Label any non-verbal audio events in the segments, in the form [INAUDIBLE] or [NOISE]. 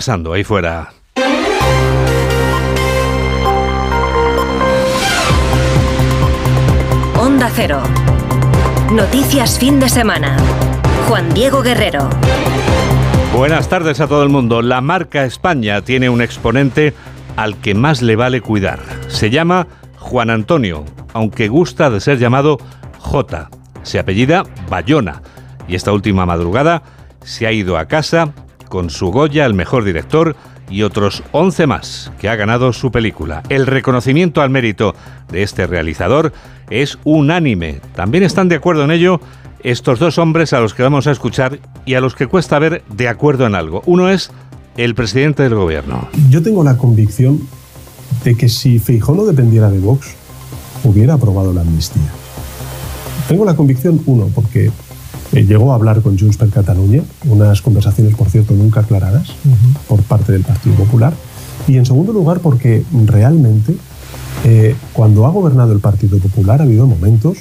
pasando ahí fuera. Onda Cero. Noticias fin de semana. Juan Diego Guerrero. Buenas tardes a todo el mundo. La marca España tiene un exponente al que más le vale cuidar. Se llama Juan Antonio, aunque gusta de ser llamado J. Se apellida Bayona y esta última madrugada se ha ido a casa con su Goya el mejor director y otros 11 más que ha ganado su película. El reconocimiento al mérito de este realizador es unánime. También están de acuerdo en ello estos dos hombres a los que vamos a escuchar y a los que cuesta ver de acuerdo en algo. Uno es el presidente del gobierno. Yo tengo la convicción de que si Feijó no dependiera de Vox, hubiera aprobado la amnistía. Tengo la convicción, uno, porque eh, llegó a hablar con Junts per Catalunya, unas conversaciones, por cierto, nunca aclaradas por parte del Partido Popular. Y en segundo lugar, porque realmente eh, cuando ha gobernado el Partido Popular ha habido momentos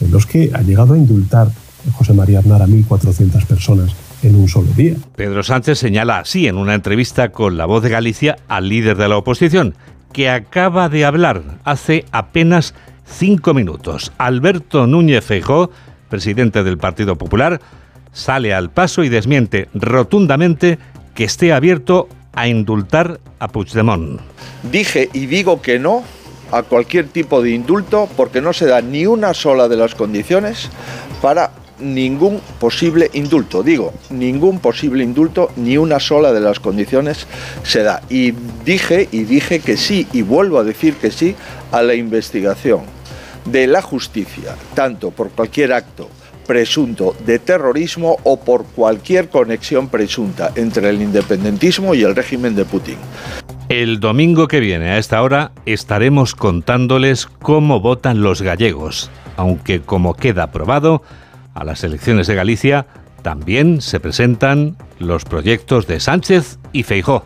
en los que ha llegado a indultar José María Aznar a 1.400 personas en un solo día. Pedro Sánchez señala así en una entrevista con La Voz de Galicia al líder de la oposición, que acaba de hablar hace apenas cinco minutos. Alberto Núñez Feijó presidente del Partido Popular, sale al paso y desmiente rotundamente que esté abierto a indultar a Puigdemont. Dije y digo que no a cualquier tipo de indulto porque no se da ni una sola de las condiciones para ningún posible indulto. Digo, ningún posible indulto, ni una sola de las condiciones se da. Y dije y dije que sí, y vuelvo a decir que sí a la investigación de la justicia, tanto por cualquier acto presunto de terrorismo o por cualquier conexión presunta entre el independentismo y el régimen de Putin. El domingo que viene a esta hora estaremos contándoles cómo votan los gallegos, aunque como queda aprobado, a las elecciones de Galicia también se presentan los proyectos de Sánchez y Feijó.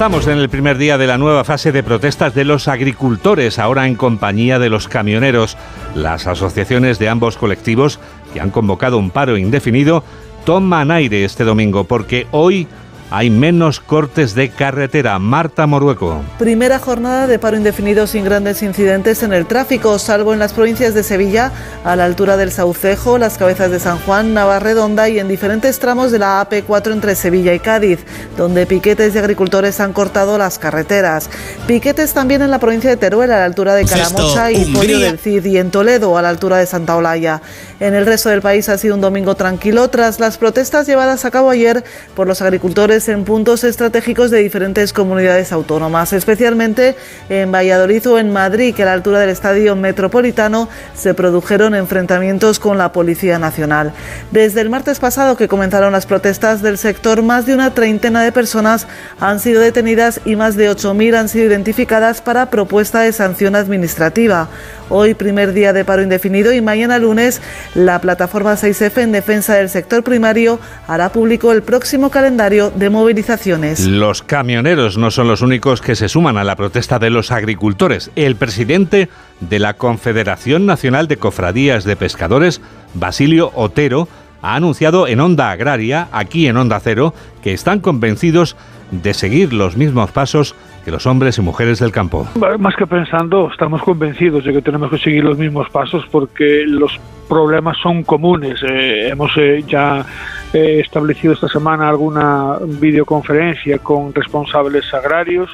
Estamos en el primer día de la nueva fase de protestas de los agricultores, ahora en compañía de los camioneros. Las asociaciones de ambos colectivos, que han convocado un paro indefinido, toman aire este domingo porque hoy hay menos cortes de carretera. Marta Morueco. Primera jornada de paro indefinido sin grandes incidentes en el tráfico, salvo en las provincias de Sevilla, a la altura del Saucejo, las cabezas de San Juan, Navarredonda y en diferentes tramos de la AP4 entre Sevilla y Cádiz, donde piquetes de agricultores han cortado las carreteras. Piquetes también en la provincia de Teruel, a la altura de Caramocha y Pollo del Cid, y en Toledo, a la altura de Santa Olaya. En el resto del país ha sido un domingo tranquilo tras las protestas llevadas a cabo ayer por los agricultores en puntos estratégicos de diferentes comunidades autónomas, especialmente en Valladolid o en Madrid, que a la altura del estadio metropolitano se produjeron enfrentamientos con la Policía Nacional. Desde el martes pasado que comenzaron las protestas del sector, más de una treintena de personas han sido detenidas y más de 8.000 han sido identificadas para propuesta de sanción administrativa. Hoy, primer día de paro indefinido y mañana lunes, la plataforma 6F en defensa del sector primario hará público el próximo calendario de movilizaciones. Los camioneros no son los únicos que se suman a la protesta de los agricultores. El presidente de la Confederación Nacional de Cofradías de Pescadores, Basilio Otero, ha anunciado en Onda Agraria, aquí en Onda Cero, que están convencidos de seguir los mismos pasos que los hombres y mujeres del campo. Más que pensando, estamos convencidos de que tenemos que seguir los mismos pasos porque los problemas son comunes. Eh, hemos eh, ya eh, establecido esta semana alguna videoconferencia con responsables agrarios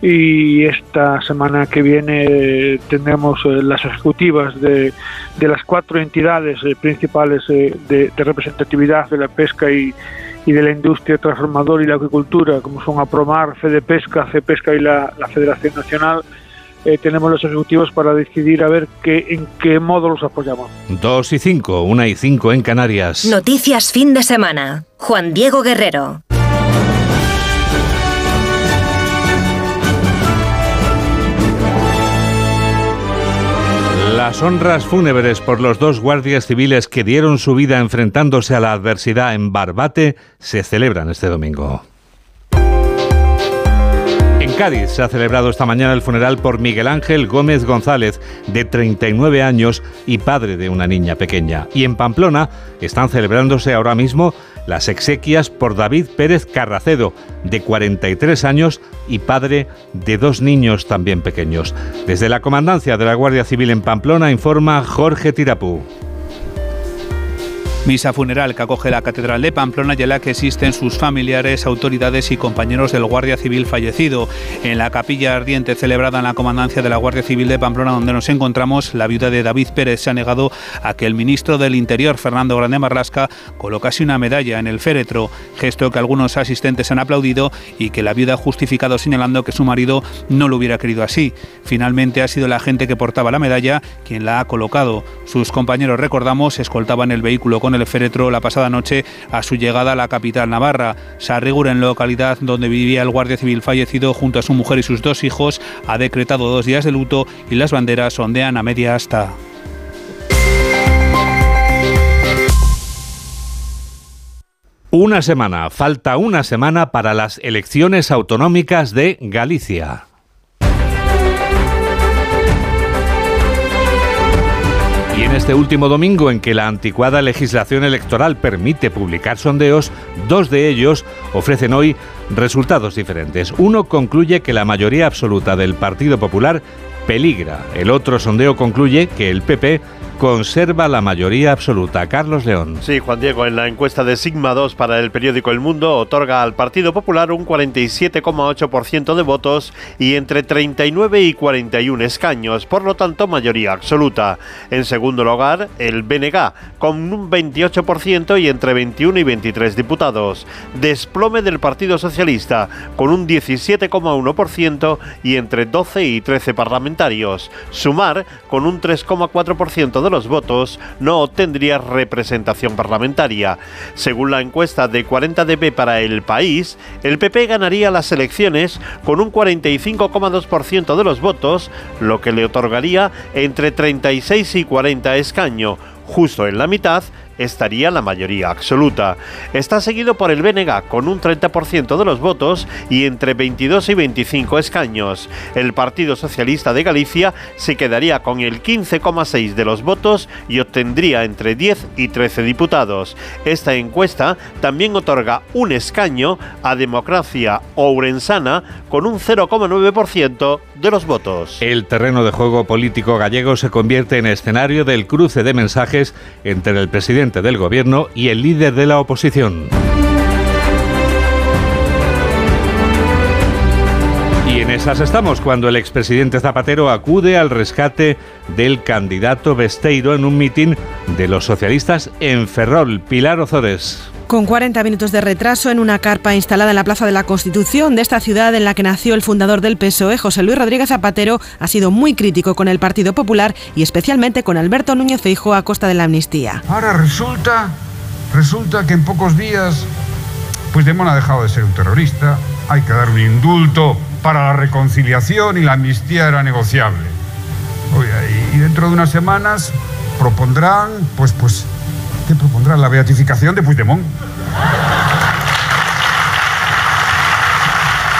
y esta semana que viene tendremos las ejecutivas de, de, las cuatro entidades principales de representatividad de la pesca y y de la industria transformadora y la agricultura, como son APROMAR, Fede Pesca, CEPESCA y la, Federación Nacional, eh, tenemos los ejecutivos para decidir a ver qué, en qué modo los apoyamos. Dos y cinco, una y cinco en Canarias. Noticias fin de semana. Juan Diego Guerrero. Las honras fúnebres por los dos guardias civiles que dieron su vida enfrentándose a la adversidad en Barbate se celebran este domingo. Cádiz se ha celebrado esta mañana el funeral por Miguel Ángel Gómez González, de 39 años y padre de una niña pequeña. Y en Pamplona están celebrándose ahora mismo las exequias por David Pérez Carracedo, de 43 años y padre de dos niños también pequeños. Desde la Comandancia de la Guardia Civil en Pamplona informa Jorge Tirapú. Misa funeral que acoge la Catedral de Pamplona y en la que existen sus familiares, autoridades y compañeros del Guardia Civil fallecido. En la capilla ardiente celebrada en la comandancia de la Guardia Civil de Pamplona, donde nos encontramos, la viuda de David Pérez se ha negado a que el ministro del Interior, Fernando Grande Marlasca, colocase una medalla en el féretro, gesto que algunos asistentes han aplaudido y que la viuda ha justificado señalando que su marido no lo hubiera querido así. Finalmente ha sido la gente que portaba la medalla quien la ha colocado. Sus compañeros, recordamos, escoltaban el vehículo con el féretro la pasada noche a su llegada a la capital navarra. Sarrigur, en localidad donde vivía el guardia civil fallecido junto a su mujer y sus dos hijos, ha decretado dos días de luto y las banderas ondean a media asta. Una semana, falta una semana para las elecciones autonómicas de Galicia. Y en este último domingo en que la anticuada legislación electoral permite publicar sondeos, dos de ellos ofrecen hoy resultados diferentes. Uno concluye que la mayoría absoluta del Partido Popular peligra. El otro sondeo concluye que el PP conserva la mayoría absoluta. Carlos León. Sí, Juan Diego, en la encuesta de Sigma 2 para el periódico El Mundo otorga al Partido Popular un 47,8% de votos y entre 39 y 41 escaños, por lo tanto mayoría absoluta. En segundo lugar, el BNG, con un 28% y entre 21 y 23 diputados. Desplome del Partido Socialista, con un 17,1% y entre 12 y 13 parlamentarios. Sumar, con un 3,4% de los votos, no obtendría representación parlamentaria. Según la encuesta de 40DB para el país, el PP ganaría las elecciones con un 45,2% de los votos, lo que le otorgaría entre 36 y 40 escaños, justo en la mitad estaría la mayoría absoluta. Está seguido por el BNG con un 30% de los votos y entre 22 y 25 escaños. El Partido Socialista de Galicia se quedaría con el 15,6 de los votos y obtendría entre 10 y 13 diputados. Esta encuesta también otorga un escaño a Democracia Ourensana con un 0,9% de los votos. El terreno de juego político gallego se convierte en escenario del cruce de mensajes entre el presidente del gobierno y el líder de la oposición. Y en esas estamos cuando el expresidente Zapatero acude al rescate del candidato Besteiro en un mitin de los socialistas en Ferrol. Pilar Ozores. Con 40 minutos de retraso en una carpa instalada en la Plaza de la Constitución de esta ciudad en la que nació el fundador del PSOE, José Luis Rodríguez Zapatero, ha sido muy crítico con el Partido Popular y especialmente con Alberto Núñez Feijóo a costa de la amnistía. Ahora resulta, resulta que en pocos días Puigdemont ha dejado de ser un terrorista, hay que dar un indulto para la reconciliación y la amnistía era negociable. y dentro de unas semanas propondrán, pues, pues, ¿qué propondrán? La beatificación de Puigdemont.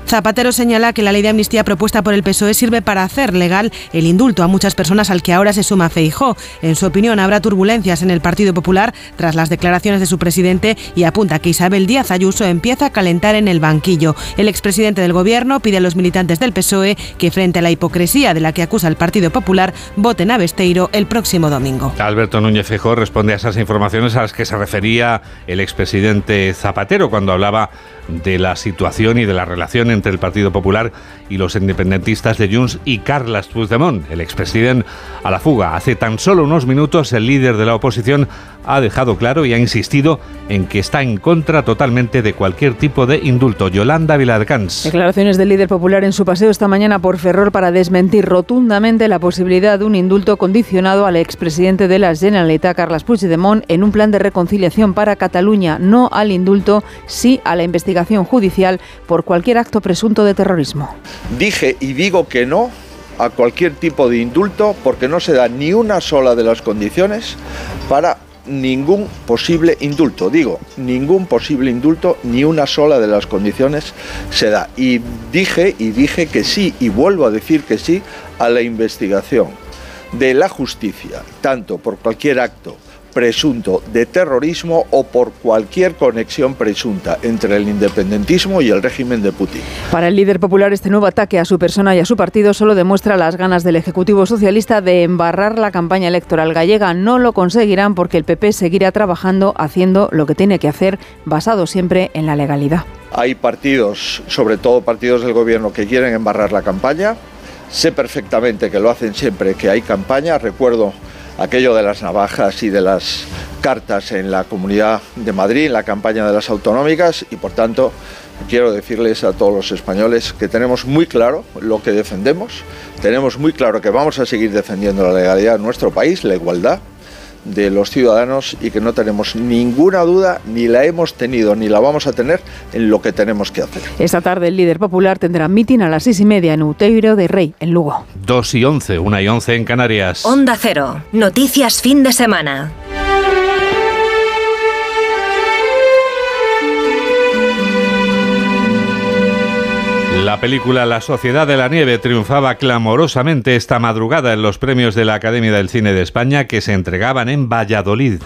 Zapatero señala que la ley de amnistía propuesta por el PSOE sirve para hacer legal el indulto a muchas personas al que ahora se suma Feijó. En su opinión, habrá turbulencias en el Partido Popular tras las declaraciones de su presidente y apunta que Isabel Díaz Ayuso empieza a calentar en el banquillo. El expresidente del Gobierno pide a los militantes del PSOE que frente a la hipocresía de la que acusa el Partido Popular voten a Besteiro el próximo domingo. Alberto Núñez Feijó responde a esas informaciones a las que se refería el expresidente Zapatero cuando hablaba de la situación y de la relación entre el Partido Popular y los independentistas de Junts y Carles Puigdemont, el expresidente a la fuga. Hace tan solo unos minutos el líder de la oposición ha dejado claro y ha insistido en que está en contra totalmente de cualquier tipo de indulto. Yolanda Viladcans. Declaraciones del líder popular en su paseo esta mañana por Ferrol para desmentir rotundamente la posibilidad de un indulto condicionado al expresidente de la Generalitat, Carles Puigdemont, en un plan de reconciliación para Cataluña, no al indulto, sí a la investigación judicial por cualquier acto presunto de terrorismo. Dije y digo que no a cualquier tipo de indulto porque no se da ni una sola de las condiciones para ningún posible indulto. Digo, ningún posible indulto, ni una sola de las condiciones se da. Y dije, y dije que sí, y vuelvo a decir que sí, a la investigación de la justicia, tanto por cualquier acto presunto de terrorismo o por cualquier conexión presunta entre el independentismo y el régimen de Putin. Para el líder popular, este nuevo ataque a su persona y a su partido solo demuestra las ganas del Ejecutivo Socialista de embarrar la campaña electoral gallega. No lo conseguirán porque el PP seguirá trabajando haciendo lo que tiene que hacer, basado siempre en la legalidad. Hay partidos, sobre todo partidos del gobierno, que quieren embarrar la campaña. Sé perfectamente que lo hacen siempre que hay campaña. Recuerdo aquello de las navajas y de las cartas en la Comunidad de Madrid, en la campaña de las autonómicas y por tanto quiero decirles a todos los españoles que tenemos muy claro lo que defendemos, tenemos muy claro que vamos a seguir defendiendo la legalidad en nuestro país, la igualdad de los ciudadanos y que no tenemos ninguna duda, ni la hemos tenido, ni la vamos a tener en lo que tenemos que hacer. Esta tarde el líder popular tendrá mitin a las seis y media en Uteiro de Rey, en Lugo. Dos y once, una y once en Canarias. Onda Cero. Noticias fin de semana. La película La Sociedad de la Nieve triunfaba clamorosamente esta madrugada en los premios de la Academia del Cine de España que se entregaban en Valladolid.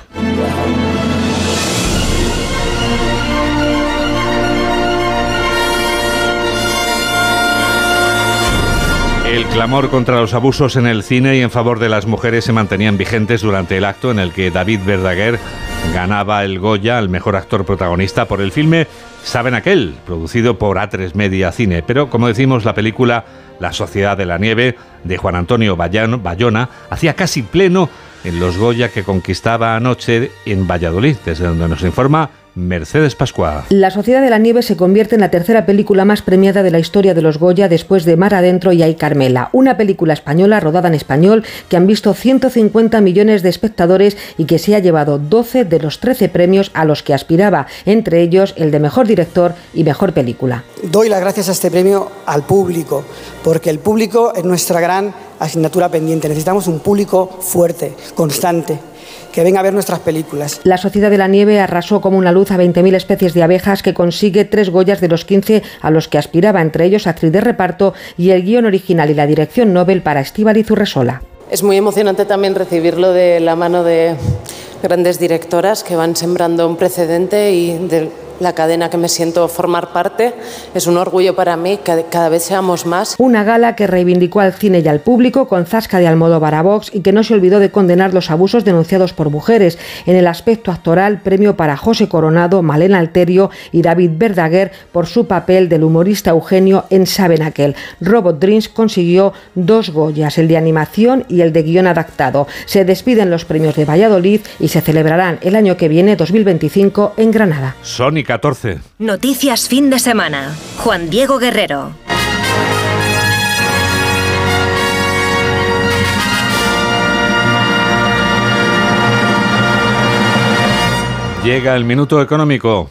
El clamor contra los abusos en el cine y en favor de las mujeres se mantenían vigentes durante el acto en el que David Verdaguer ganaba el Goya al mejor actor protagonista por el filme Saben aquel, producido por A3 Media Cine. Pero, como decimos, la película La Sociedad de la Nieve de Juan Antonio Bayona hacía casi pleno en los Goya que conquistaba anoche en Valladolid, desde donde nos informa Mercedes Pascua. La Sociedad de la Nieve se convierte en la tercera película más premiada de la historia de los Goya después de Mar Adentro y Ay Carmela, una película española rodada en español que han visto 150 millones de espectadores y que se ha llevado 12 de los 13 premios a los que aspiraba, entre ellos el de mejor director y mejor película. Doy las gracias a este premio al público, porque el público es nuestra gran asignatura pendiente. Necesitamos un público fuerte, constante, que venga a ver nuestras películas. La Sociedad de la Nieve arrasó como una luz a 20.000 especies de abejas que consigue tres Goyas de los 15 a los que aspiraba, entre ellos actriz de reparto y el guion original y la dirección Nobel para Estíbaliz Urresola. Es muy emocionante también recibirlo de la mano de grandes directoras que van sembrando un precedente y de la cadena que me siento formar parte. Es un orgullo para mí que cada vez seamos más. Una gala que reivindicó al cine y al público con zasca de Almodóvar a Vox y que no se olvidó de condenar los abusos denunciados por mujeres. En el aspecto actoral, premio para José Coronado, Malena Alterio y David Verdaguer por su papel del humorista Eugenio en Saben aquel. Robot Dreams consiguió dos Goyas, el de animación y el de guion adaptado. Se despiden los premios de Valladolid y se celebrarán el año que viene, 2025, en Granada. Sony 14. Noticias fin de semana. Juan Diego Guerrero. Llega el minuto económico.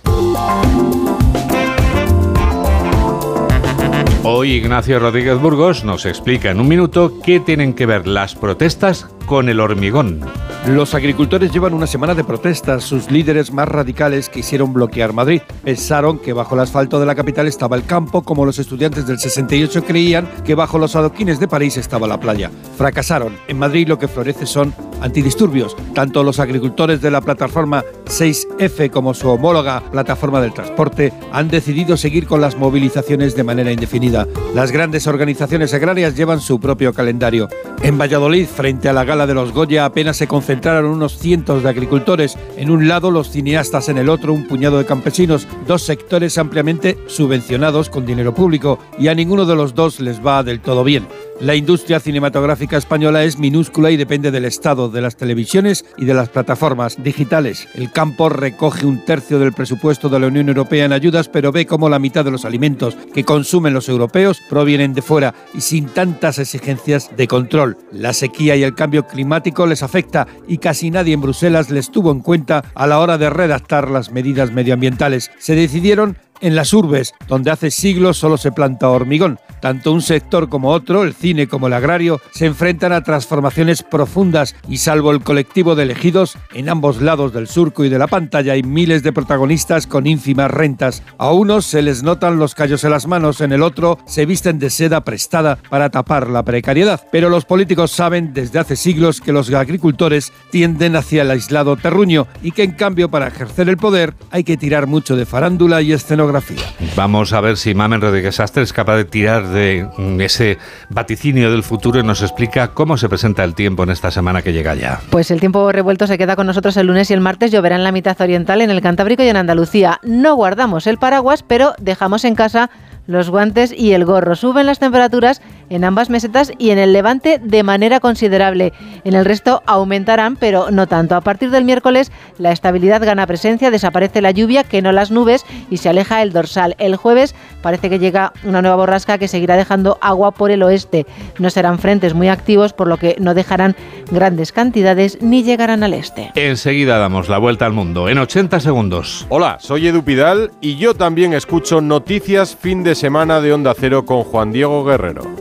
Hoy Ignacio Rodríguez Burgos nos explica en un minuto qué tienen que ver las protestas con el hormigón. Los agricultores llevan una semana de protestas. Sus líderes más radicales quisieron bloquear Madrid. Pensaron que bajo el asfalto de la capital estaba el campo, como los estudiantes del 68 creían que bajo los adoquines de París estaba la playa. Fracasaron. En Madrid lo que florece son antidisturbios. Tanto los agricultores de la plataforma 6F como su homóloga plataforma del transporte han decidido seguir con las movilizaciones de manera indefinida. Las grandes organizaciones agrarias llevan su propio calendario. En Valladolid, frente a la gala de los Goya, apenas se concentraron unos cientos de agricultores. En un lado, los cineastas, en el otro, un puñado de campesinos, dos sectores ampliamente subvencionados con dinero público, y a ninguno de los dos les va del todo bien. La industria cinematográfica española es minúscula y depende del Estado, de las televisiones y de las plataformas digitales. El campo recoge un tercio del presupuesto de la Unión Europea en ayudas, pero ve cómo la mitad de los alimentos que consumen los europeos provienen de fuera y sin tantas exigencias de control. La sequía y el cambio climático les afecta y casi nadie en Bruselas les tuvo en cuenta a la hora de redactar las medidas medioambientales. Se decidieron en las urbes, donde hace siglos solo se planta hormigón. Tanto un sector como otro, el cine como el agrario, se enfrentan a transformaciones profundas y salvo el colectivo de elegidos, en ambos lados del surco y de la pantalla hay miles de protagonistas con ínfimas rentas. A unos se les notan los callos en las manos, en el otro se visten de seda prestada para tapar la precariedad. Pero los políticos saben desde hace siglos que los agricultores tienden hacia el aislado terruño y que en cambio para ejercer el poder hay que tirar mucho de farándula y escenografía. Vamos a ver si Mamen Rodríguez es capaz de tirar de ese vaticinio del futuro y nos explica cómo se presenta el tiempo en esta semana que llega ya. Pues el tiempo revuelto se queda con nosotros el lunes y el martes lloverá en la mitad oriental, en el Cantábrico y en Andalucía. No guardamos el paraguas, pero dejamos en casa los guantes y el gorro. Suben las temperaturas en ambas mesetas y en el levante de manera considerable. En el resto aumentarán, pero no tanto. A partir del miércoles la estabilidad gana presencia, desaparece la lluvia, que no las nubes, y se aleja el dorsal. El jueves parece que llega una nueva borrasca que seguirá dejando agua por el oeste. No serán frentes muy activos, por lo que no dejarán grandes cantidades ni llegarán al este. Enseguida damos la vuelta al mundo en 80 segundos. Hola, soy Edu Pidal y yo también escucho Noticias Fin de Semana de Onda Cero con Juan Diego Guerrero.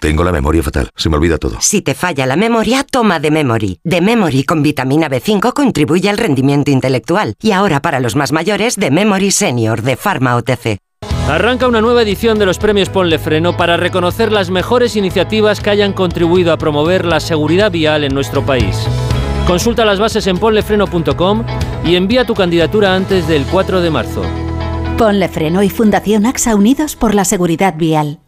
Tengo la memoria fatal, se me olvida todo. Si te falla la memoria, toma de Memory. De Memory con vitamina B5 contribuye al rendimiento intelectual. Y ahora para los más mayores, de Memory Senior de Pharma OTC. Arranca una nueva edición de los premios Ponle Freno para reconocer las mejores iniciativas que hayan contribuido a promover la seguridad vial en nuestro país. Consulta las bases en ponlefreno.com y envía tu candidatura antes del 4 de marzo. Ponle Freno y Fundación AXA Unidos por la Seguridad Vial.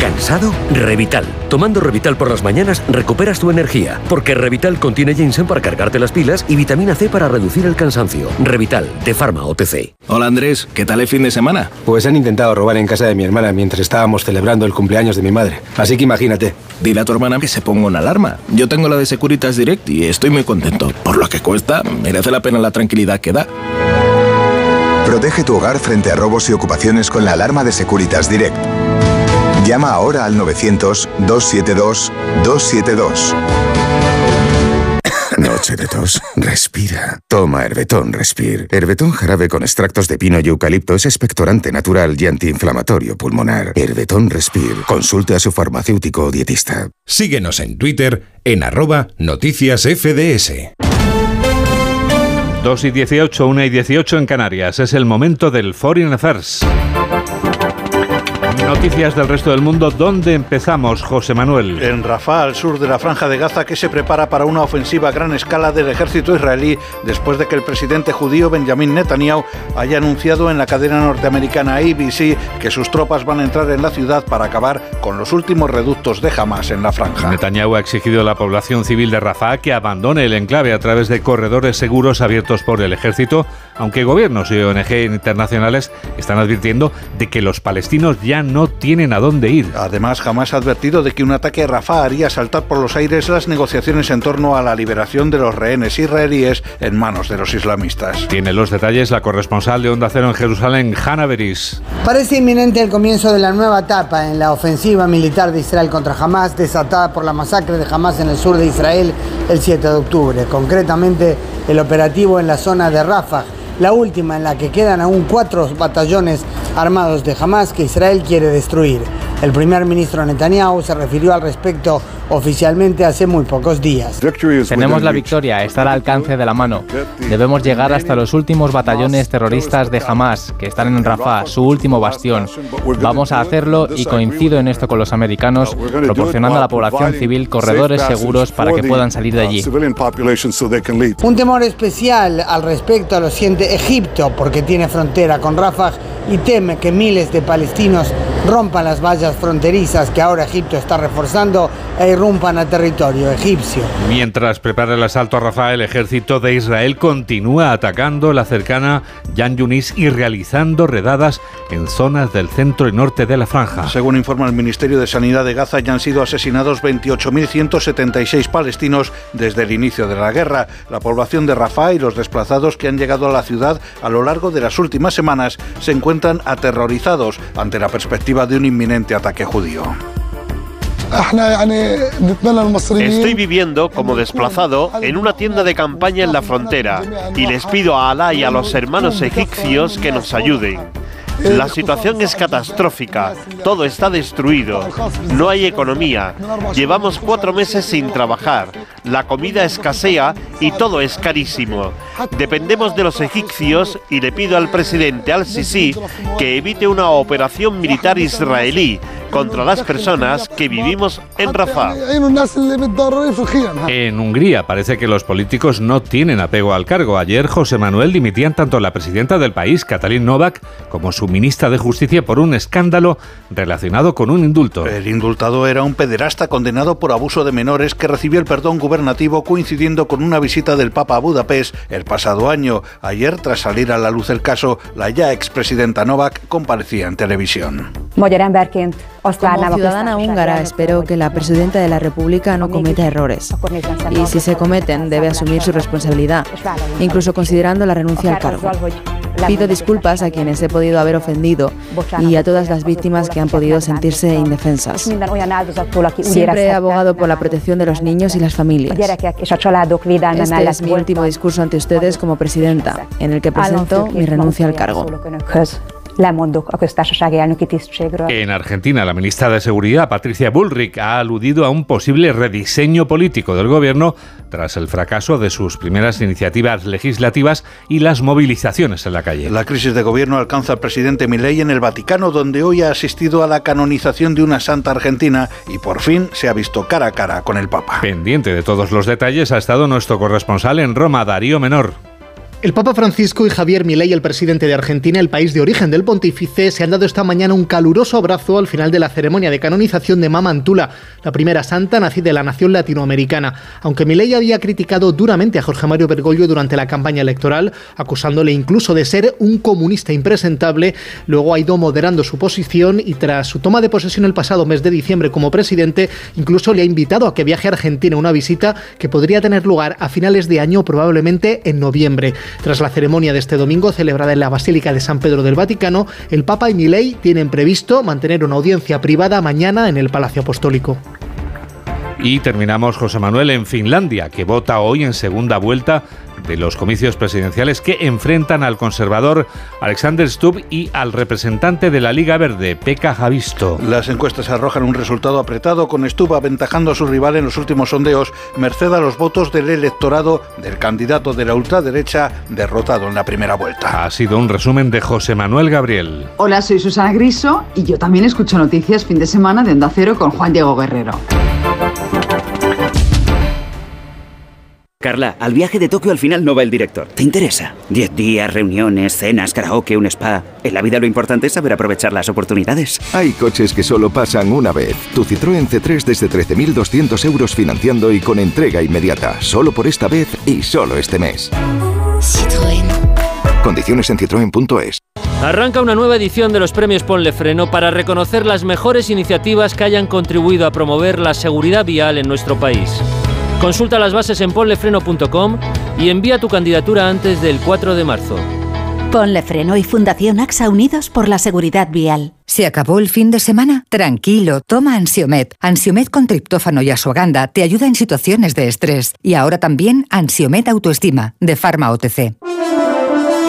¿Cansado? Revital. Tomando Revital por las mañanas recuperas tu energía, porque Revital contiene ginseng para cargarte las pilas y vitamina C para reducir el cansancio. Revital, de Pharma OTC. Hola Andrés, ¿qué tal el fin de semana? Pues han intentado robar en casa de mi hermana mientras estábamos celebrando el cumpleaños de mi madre. Así que imagínate. Dile a tu hermana que se ponga una alarma. Yo tengo la de Securitas Direct y estoy muy contento. Por lo que cuesta, merece la pena la tranquilidad que da. Protege tu hogar frente a robos y ocupaciones con la alarma de Securitas Direct. Llama ahora al 900-272-272. [COUGHS] Noche de tos. Respira. Toma Herbetón Respir. Herbetón jarabe con extractos de pino y eucalipto es expectorante natural y antiinflamatorio pulmonar. Herbetón Respir. Consulte a su farmacéutico o dietista. Síguenos en Twitter en arroba noticias FDS. 2 y 18, 1 y 18 en Canarias. Es el momento del Foreign Affairs. Noticias del resto del mundo. ¿Dónde empezamos, José Manuel? En Rafah, al sur de la franja de Gaza, que se prepara para una ofensiva a gran escala del ejército israelí después de que el presidente judío Benjamin Netanyahu haya anunciado en la cadena norteamericana ABC que sus tropas van a entrar en la ciudad para acabar con los últimos reductos de Hamas en la franja. Netanyahu ha exigido a la población civil de Rafah que abandone el enclave a través de corredores seguros abiertos por el ejército, aunque gobiernos y ONG internacionales están advirtiendo de que los palestinos ya no tienen a dónde ir. Además, jamás ha advertido de que un ataque a Rafah haría saltar por los aires las negociaciones en torno a la liberación de los rehenes israelíes en manos de los islamistas. Tiene los detalles la corresponsal de Onda Cero en Jerusalén, Hanna Beris. Parece inminente el comienzo de la nueva etapa en la ofensiva militar de Israel contra Hamas, desatada por la masacre de Hamas en el sur de Israel el 7 de octubre, concretamente el operativo en la zona de Rafah la última en la que quedan aún cuatro batallones armados de Hamas que Israel quiere destruir. El primer ministro Netanyahu se refirió al respecto oficialmente hace muy pocos días. Tenemos la victoria, está al alcance de la mano. Debemos llegar hasta los últimos batallones terroristas de Hamas, que están en Rafah, su último bastión. Vamos a hacerlo y coincido en esto con los americanos, proporcionando a la población civil corredores seguros para que puedan salir de allí. Un temor especial al respecto lo siente Egipto, porque tiene frontera con Rafah y teme que miles de palestinos rompan las vallas fronterizas que ahora Egipto está reforzando e irrumpan a territorio egipcio. Mientras prepara el asalto a Rafah, el ejército de Israel continúa atacando la cercana Yan Yunis y realizando redadas en zonas del centro y norte de la franja. Según informa el Ministerio de Sanidad de Gaza, ya han sido asesinados 28.176 palestinos desde el inicio de la guerra. La población de Rafah y los desplazados que han llegado a la ciudad a lo largo de las últimas semanas se encuentran aterrorizados ante la perspectiva de un inminente ataque judío. Estoy viviendo como desplazado en una tienda de campaña en la frontera y les pido a Alá y a los hermanos egipcios que nos ayuden. La situación es catastrófica, todo está destruido, no hay economía, llevamos cuatro meses sin trabajar, la comida escasea y todo es carísimo. Dependemos de los egipcios y le pido al presidente al-Sisi que evite una operación militar israelí contra las personas que vivimos en Rafah. En Hungría parece que los políticos no tienen apego al cargo. Ayer José Manuel dimitían tanto la presidenta del país, Katalin Novak, como su ministra de Justicia por un escándalo relacionado con un indulto. El indultado era un pederasta condenado por abuso de menores que recibió el perdón gubernativo coincidiendo con una visita del Papa a Budapest el pasado año. Ayer, tras salir a la luz el caso, la ya expresidenta Novak comparecía en televisión. Como ciudadana húngara espero que la presidenta de la República no cometa errores. Y si se cometen, debe asumir su responsabilidad, incluso considerando la renuncia al cargo. Pido disculpas a quienes he podido haber ofendido y a todas las víctimas que han podido sentirse indefensas. Siempre he abogado por la protección de los niños y las familias. Este es mi último discurso ante ustedes como presidenta, en el que presento mi renuncia al cargo. En Argentina, la ministra de Seguridad, Patricia Bullrich, ha aludido a un posible rediseño político del gobierno tras el fracaso de sus primeras iniciativas legislativas y las movilizaciones en la calle. La crisis de gobierno alcanza al presidente Milei en el Vaticano, donde hoy ha asistido a la canonización de una santa argentina y por fin se ha visto cara a cara con el Papa. Pendiente de todos los detalles ha estado nuestro corresponsal en Roma, Darío Menor. El Papa Francisco y Javier Milei, el presidente de Argentina, el país de origen del pontífice, se han dado esta mañana un caluroso abrazo al final de la ceremonia de canonización de Mama Antula, la primera santa nacida de la nación latinoamericana. Aunque Milei había criticado duramente a Jorge Mario Bergoglio durante la campaña electoral, acusándole incluso de ser un comunista impresentable, luego ha ido moderando su posición y tras su toma de posesión el pasado mes de diciembre como presidente, incluso le ha invitado a que viaje a Argentina, una visita que podría tener lugar a finales de año, probablemente en noviembre. Tras la ceremonia de este domingo celebrada en la Basílica de San Pedro del Vaticano, el Papa y Milei tienen previsto mantener una audiencia privada mañana en el Palacio Apostólico. Y terminamos, José Manuel, en Finlandia, que vota hoy en segunda vuelta de los comicios presidenciales que enfrentan al conservador Alexander Stubb y al representante de la Liga Verde, Pekka Javisto. Las encuestas arrojan un resultado apretado con Stubb aventajando a su rival en los últimos sondeos, merced a los votos del electorado del candidato de la ultraderecha derrotado en la primera vuelta. Ha sido un resumen de José Manuel Gabriel. Hola, soy Susana Griso y yo también escucho noticias fin de semana de Onda Cero con Juan Diego Guerrero. Carla, al viaje de Tokio al final no va el director. ¿Te interesa? Diez días, reuniones, cenas, karaoke, un spa. En la vida lo importante es saber aprovechar las oportunidades. Hay coches que solo pasan una vez. Tu Citroën C3 desde 13.200 euros financiando y con entrega inmediata. Solo por esta vez y solo este mes. Citroën. Condiciones en citroen.es. Arranca una nueva edición de los premios Ponle Freno para reconocer las mejores iniciativas que hayan contribuido a promover la seguridad vial en nuestro país. Consulta las bases en ponlefreno.com y envía tu candidatura antes del 4 de marzo. Ponle Freno y Fundación AXA Unidos por la Seguridad Vial. ¿Se acabó el fin de semana? Tranquilo, toma Ansiomet. Ansiomet con triptófano y asuaganda te ayuda en situaciones de estrés. Y ahora también Ansiomet Autoestima, de Pharma OTC.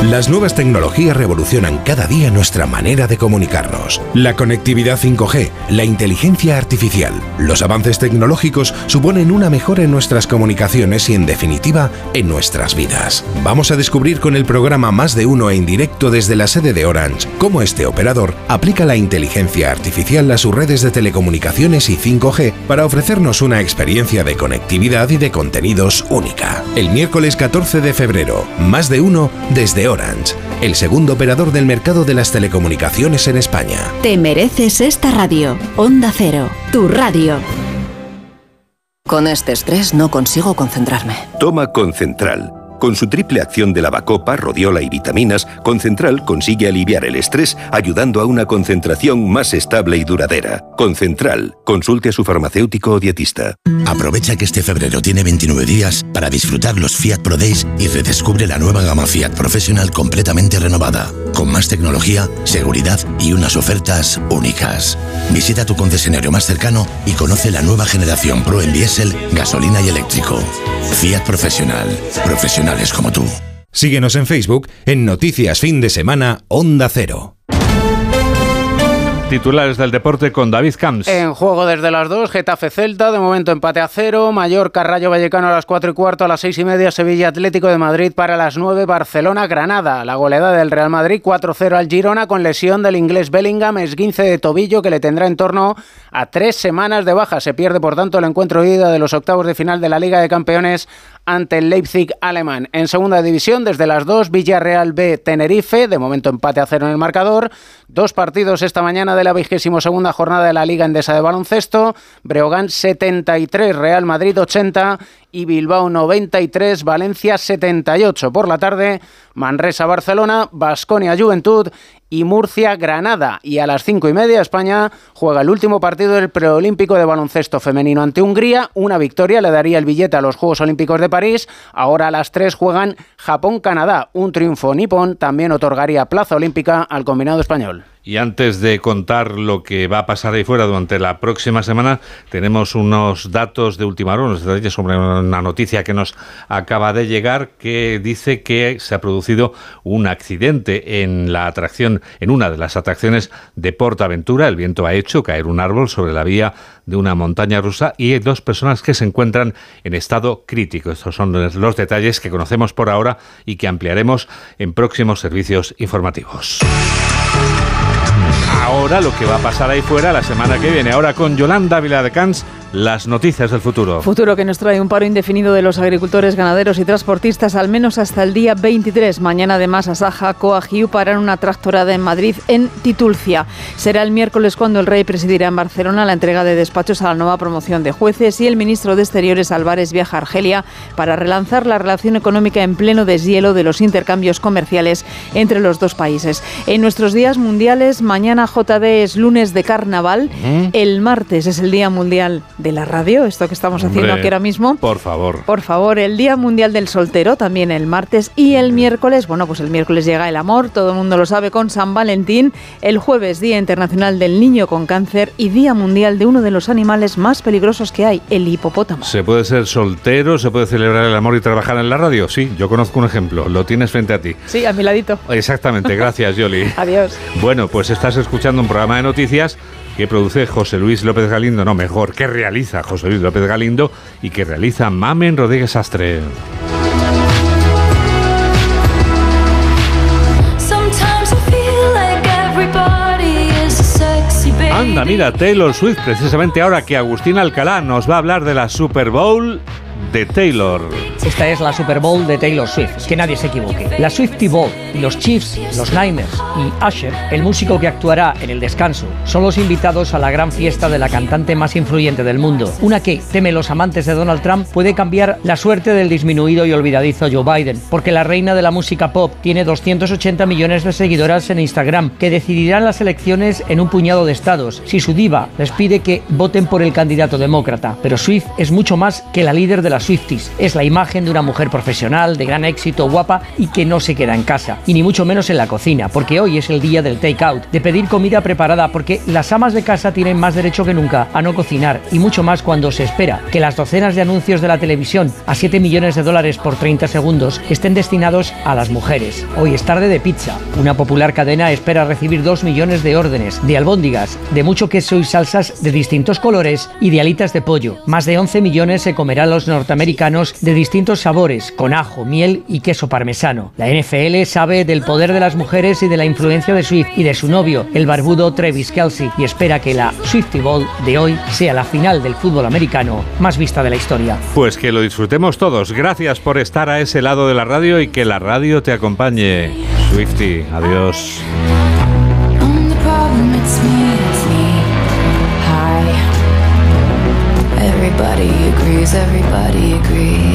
Las nuevas tecnologías revolucionan cada día nuestra manera de comunicarnos. La conectividad 5G, la inteligencia artificial, los avances tecnológicos suponen una mejora en nuestras comunicaciones y en definitiva en nuestras vidas. Vamos a descubrir con el programa Más de Uno en directo desde la sede de Orange cómo este operador aplica la inteligencia artificial a sus redes de telecomunicaciones y 5G para ofrecernos una experiencia de conectividad y de contenidos única. El miércoles 14 de febrero, Más de Uno desde Orange, el segundo operador del mercado de las telecomunicaciones en España. Te mereces esta radio. Onda Cero, tu radio. Con este estrés no consigo concentrarme. Toma Concentral. Con su triple acción de lavacopa, rodiola y vitaminas, Concentral consigue aliviar el estrés ayudando a una concentración más estable y duradera. Concentral, consulte a su farmacéutico o dietista. Aprovecha que este febrero tiene 29 días para disfrutar los Fiat Pro Days y redescubre la nueva gama Fiat Professional completamente renovada, con más tecnología, seguridad y unas ofertas únicas. Visita tu concesionario más cercano y conoce la nueva generación Pro en diésel, gasolina y eléctrico. Fiat Professional. Profesionales como tú. Síguenos en Facebook en Noticias Fin de Semana Onda Cero. Titulares del deporte con David Camps. En juego desde las 2, Getafe Celta, de momento empate a cero, Mallorca Rayo Vallecano a las 4 y cuarto, a las 6 y media Sevilla Atlético de Madrid para las 9, Barcelona Granada. La goleada del Real Madrid 4-0 al Girona con lesión del inglés Bellingham, esguince de tobillo que le tendrá en torno a tres semanas de baja. Se pierde por tanto el encuentro de ida de los octavos de final de la Liga de Campeones ante el Leipzig alemán. En segunda división, desde las 2, Villarreal B Tenerife, de momento empate a cero en el marcador. Dos partidos esta mañana de la vigésimo segunda jornada de la Liga Endesa de Baloncesto. Breogán 73, Real Madrid 80 y Bilbao 93, Valencia 78. Por la tarde, Manresa Barcelona, Basconia Juventud y Murcia Granada. Y a las cinco y media España juega el último partido del preolímpico de baloncesto femenino ante Hungría. Una victoria le daría el billete a los Juegos Olímpicos de París. Ahora a las tres juegan Japón-Canadá. Un triunfo nipón también otorgaría plaza olímpica al combinado español. Y antes de contar lo que va a pasar ahí fuera durante la próxima semana, tenemos unos datos de última hora, unos detalles sobre una noticia que nos acaba de llegar que dice que se ha producido un accidente en la atracción, en una de las atracciones de Portaventura. El viento ha hecho caer un árbol sobre la vía de una montaña rusa y hay dos personas que se encuentran en estado crítico. Estos son los detalles que conocemos por ahora y que ampliaremos en próximos servicios informativos ahora lo que va a pasar ahí fuera la semana que viene. Ahora con Yolanda Viladecans las noticias del futuro. Futuro que nos trae un paro indefinido de los agricultores, ganaderos y transportistas, al menos hasta el día 23. Mañana, además, Asaja, Coagiu paran una tractorada en Madrid, en Titulcia. Será el miércoles cuando el rey presidirá en Barcelona la entrega de despachos a la nueva promoción de jueces y el ministro de Exteriores, Álvarez, viaja a Argelia para relanzar la relación económica en pleno deshielo de los intercambios comerciales entre los dos países. En nuestros días mundiales, mañana JD es lunes de carnaval, el martes es el Día Mundial de la radio, esto que estamos haciendo aquí ahora mismo. Por favor. Por favor, el Día Mundial del Soltero, también el martes y el miércoles, bueno, pues el miércoles llega el amor, todo el mundo lo sabe, con San Valentín, el jueves Día Internacional del Niño con Cáncer y Día Mundial de uno de los animales más peligrosos que hay, el hipopótamo. ¿Se puede ser soltero, se puede celebrar el amor y trabajar en la radio? Sí, yo conozco un ejemplo, lo tienes frente a ti. Sí, a mi ladito. Exactamente, gracias Yoli. [LAUGHS] Adiós. Bueno, pues estás escuchando un programa de noticias que produce José Luis López Galindo, no mejor, que realiza José Luis López Galindo y que realiza Mamen Rodríguez Astre. Anda, mira, Taylor Swift, precisamente ahora que Agustín Alcalá nos va a hablar de la Super Bowl de Taylor. Esta es la Super Bowl de Taylor Swift, que nadie se equivoque. La Swifty Bowl los Chiefs, los Niners y Usher, el músico que actuará en el descanso, son los invitados a la gran fiesta de la cantante más influyente del mundo. Una que, teme los amantes de Donald Trump, puede cambiar la suerte del disminuido y olvidadizo Joe Biden, porque la reina de la música pop tiene 280 millones de seguidoras en Instagram, que decidirán las elecciones en un puñado de estados, si su diva les pide que voten por el candidato demócrata. Pero Swift es mucho más que la líder de la Swifties. Es la imagen de una mujer profesional, de gran éxito, guapa y que no se queda en casa. Y ni mucho menos en la cocina, porque hoy es el día del take-out, de pedir comida preparada, porque las amas de casa tienen más derecho que nunca a no cocinar, y mucho más cuando se espera que las docenas de anuncios de la televisión a 7 millones de dólares por 30 segundos estén destinados a las mujeres. Hoy es tarde de pizza. Una popular cadena espera recibir 2 millones de órdenes de albóndigas, de mucho queso y salsas de distintos colores y de alitas de pollo. Más de 11 millones se comerán los norteamericanos de distintos sabores, con ajo, miel y queso parmesano. La NFL sabe sabe del poder de las mujeres y de la influencia de Swift y de su novio, el barbudo Travis Kelsey, y espera que la Swifty Ball de hoy sea la final del fútbol americano más vista de la historia. Pues que lo disfrutemos todos. Gracias por estar a ese lado de la radio y que la radio te acompañe. Swifty, adiós. Everybody agrees, everybody agrees.